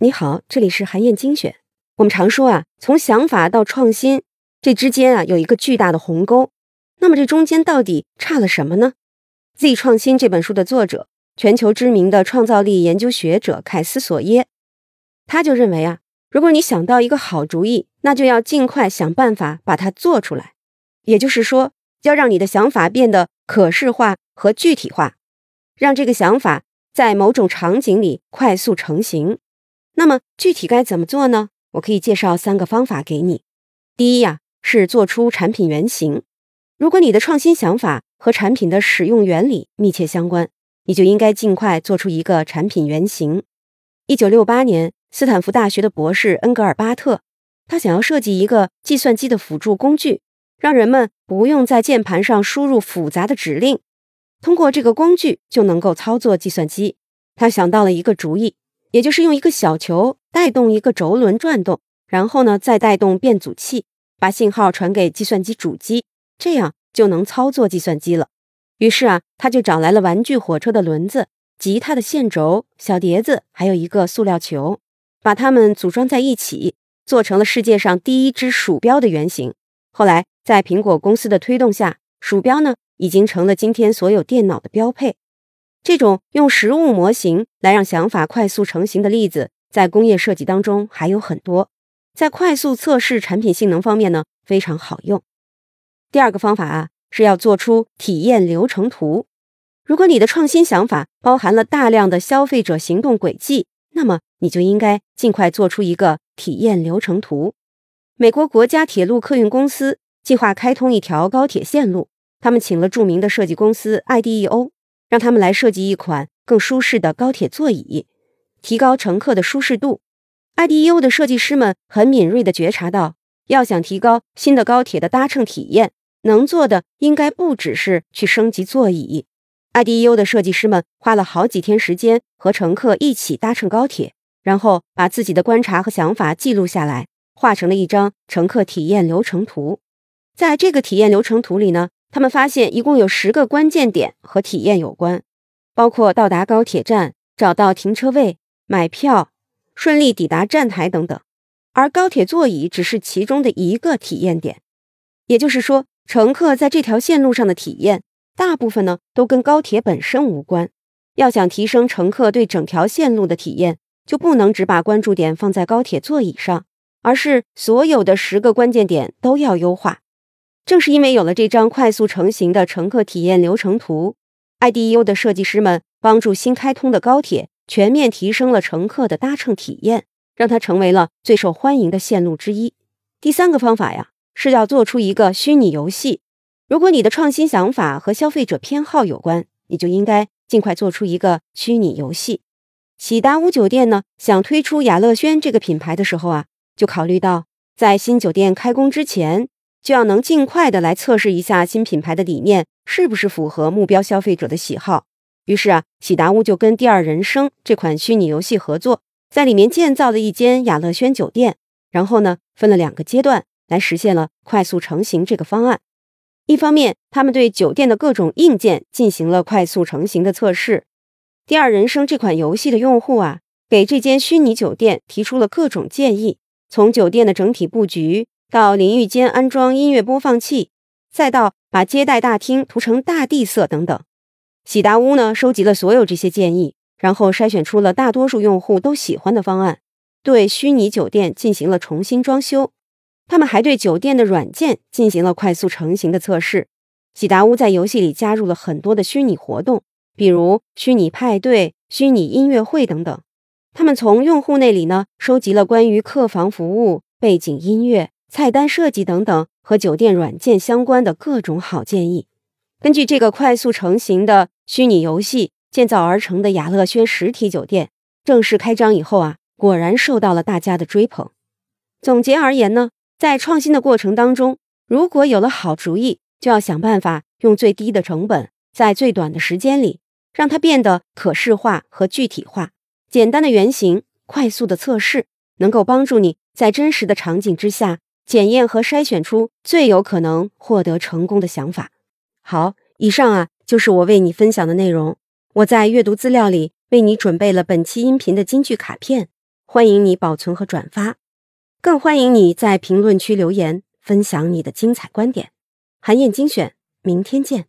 你好，这里是韩燕精选。我们常说啊，从想法到创新，这之间啊有一个巨大的鸿沟。那么这中间到底差了什么呢？《Z 创新》这本书的作者，全球知名的创造力研究学者凯斯索耶，他就认为啊，如果你想到一个好主意，那就要尽快想办法把它做出来。也就是说，要让你的想法变得可视化和具体化，让这个想法在某种场景里快速成型。那么具体该怎么做呢？我可以介绍三个方法给你。第一呀，是做出产品原型。如果你的创新想法和产品的使用原理密切相关，你就应该尽快做出一个产品原型。一九六八年，斯坦福大学的博士恩格尔巴特，他想要设计一个计算机的辅助工具，让人们不用在键盘上输入复杂的指令，通过这个工具就能够操作计算机。他想到了一个主意。也就是用一个小球带动一个轴轮转动，然后呢再带动变阻器，把信号传给计算机主机，这样就能操作计算机了。于是啊，他就找来了玩具火车的轮子、吉他的线轴、小碟子，还有一个塑料球，把它们组装在一起，做成了世界上第一只鼠标的原型。后来在苹果公司的推动下，鼠标呢已经成了今天所有电脑的标配。这种用实物模型来让想法快速成型的例子，在工业设计当中还有很多。在快速测试产品性能方面呢，非常好用。第二个方法啊，是要做出体验流程图。如果你的创新想法包含了大量的消费者行动轨迹，那么你就应该尽快做出一个体验流程图。美国国家铁路客运公司计划开通一条高铁线路，他们请了著名的设计公司 IDEO。让他们来设计一款更舒适的高铁座椅，提高乘客的舒适度。IDU 的设计师们很敏锐地觉察到，要想提高新的高铁的搭乘体验，能做的应该不只是去升级座椅。IDU 的设计师们花了好几天时间和乘客一起搭乘高铁，然后把自己的观察和想法记录下来，画成了一张乘客体验流程图。在这个体验流程图里呢。他们发现，一共有十个关键点和体验有关，包括到达高铁站、找到停车位、买票、顺利抵达站台等等。而高铁座椅只是其中的一个体验点，也就是说，乘客在这条线路上的体验，大部分呢都跟高铁本身无关。要想提升乘客对整条线路的体验，就不能只把关注点放在高铁座椅上，而是所有的十个关键点都要优化。正是因为有了这张快速成型的乘客体验流程图，IDU 的设计师们帮助新开通的高铁全面提升了乘客的搭乘体验，让它成为了最受欢迎的线路之一。第三个方法呀，是要做出一个虚拟游戏。如果你的创新想法和消费者偏好有关，你就应该尽快做出一个虚拟游戏。喜达屋酒店呢，想推出雅乐轩这个品牌的时候啊，就考虑到在新酒店开工之前。就要能尽快的来测试一下新品牌的理念是不是符合目标消费者的喜好。于是啊，喜达屋就跟第二人生这款虚拟游戏合作，在里面建造了一间雅乐轩酒店。然后呢，分了两个阶段来实现了快速成型这个方案。一方面，他们对酒店的各种硬件进行了快速成型的测试。第二人生这款游戏的用户啊，给这间虚拟酒店提出了各种建议，从酒店的整体布局。到淋浴间安装音乐播放器，再到把接待大厅涂成大地色等等，喜达屋呢收集了所有这些建议，然后筛选出了大多数用户都喜欢的方案，对虚拟酒店进行了重新装修。他们还对酒店的软件进行了快速成型的测试。喜达屋在游戏里加入了很多的虚拟活动，比如虚拟派对、虚拟音乐会等等。他们从用户那里呢收集了关于客房服务、背景音乐。菜单设计等等和酒店软件相关的各种好建议。根据这个快速成型的虚拟游戏建造而成的雅乐轩实体酒店，正式开张以后啊，果然受到了大家的追捧。总结而言呢，在创新的过程当中，如果有了好主意，就要想办法用最低的成本，在最短的时间里，让它变得可视化和具体化。简单的原型、快速的测试，能够帮助你在真实的场景之下。检验和筛选出最有可能获得成功的想法。好，以上啊就是我为你分享的内容。我在阅读资料里为你准备了本期音频的金句卡片，欢迎你保存和转发，更欢迎你在评论区留言分享你的精彩观点。韩燕精选，明天见。